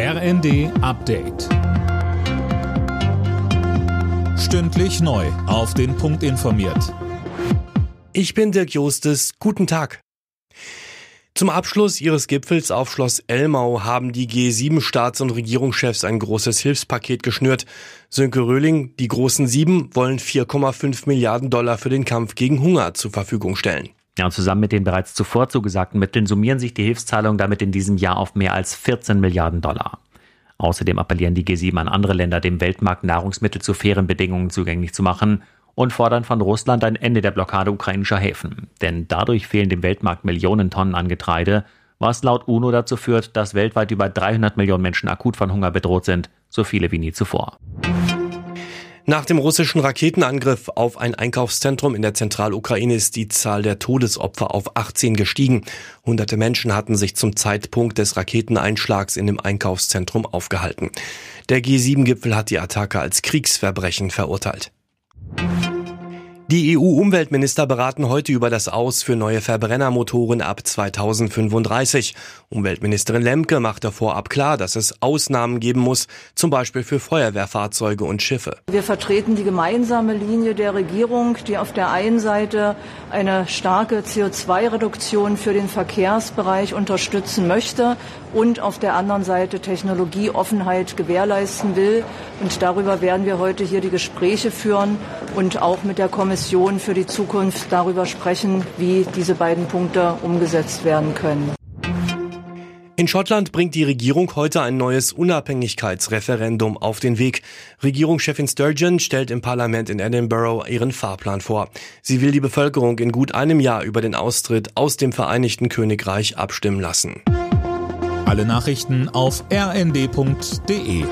RND Update. Stündlich neu. Auf den Punkt informiert. Ich bin Dirk Jostes. Guten Tag. Zum Abschluss ihres Gipfels auf Schloss Elmau haben die G7-Staats- und Regierungschefs ein großes Hilfspaket geschnürt. Sönke Röhling, die großen Sieben wollen 4,5 Milliarden Dollar für den Kampf gegen Hunger zur Verfügung stellen. Ja, und zusammen mit den bereits zuvor zugesagten Mitteln summieren sich die Hilfszahlungen damit in diesem Jahr auf mehr als 14 Milliarden Dollar. Außerdem appellieren die G7 an andere Länder, dem Weltmarkt Nahrungsmittel zu fairen Bedingungen zugänglich zu machen und fordern von Russland ein Ende der Blockade ukrainischer Häfen. Denn dadurch fehlen dem Weltmarkt Millionen Tonnen an Getreide, was laut UNO dazu führt, dass weltweit über 300 Millionen Menschen akut von Hunger bedroht sind, so viele wie nie zuvor. Nach dem russischen Raketenangriff auf ein Einkaufszentrum in der Zentralukraine ist die Zahl der Todesopfer auf 18 gestiegen. Hunderte Menschen hatten sich zum Zeitpunkt des Raketeneinschlags in dem Einkaufszentrum aufgehalten. Der G7-Gipfel hat die Attacke als Kriegsverbrechen verurteilt. Die EU-Umweltminister beraten heute über das Aus für neue Verbrennermotoren ab 2035. Umweltministerin Lemke machte vorab klar, dass es Ausnahmen geben muss, zum Beispiel für Feuerwehrfahrzeuge und Schiffe. Wir vertreten die gemeinsame Linie der Regierung, die auf der einen Seite eine starke CO2-Reduktion für den Verkehrsbereich unterstützen möchte und auf der anderen Seite Technologieoffenheit gewährleisten will. Und darüber werden wir heute hier die Gespräche führen und auch mit der Kommission Kommission für die Zukunft darüber sprechen, wie diese beiden Punkte umgesetzt werden können. In Schottland bringt die Regierung heute ein neues Unabhängigkeitsreferendum auf den Weg. Regierungschefin Sturgeon stellt im Parlament in Edinburgh ihren Fahrplan vor. Sie will die Bevölkerung in gut einem Jahr über den Austritt aus dem Vereinigten Königreich abstimmen lassen. Alle Nachrichten auf rnd.de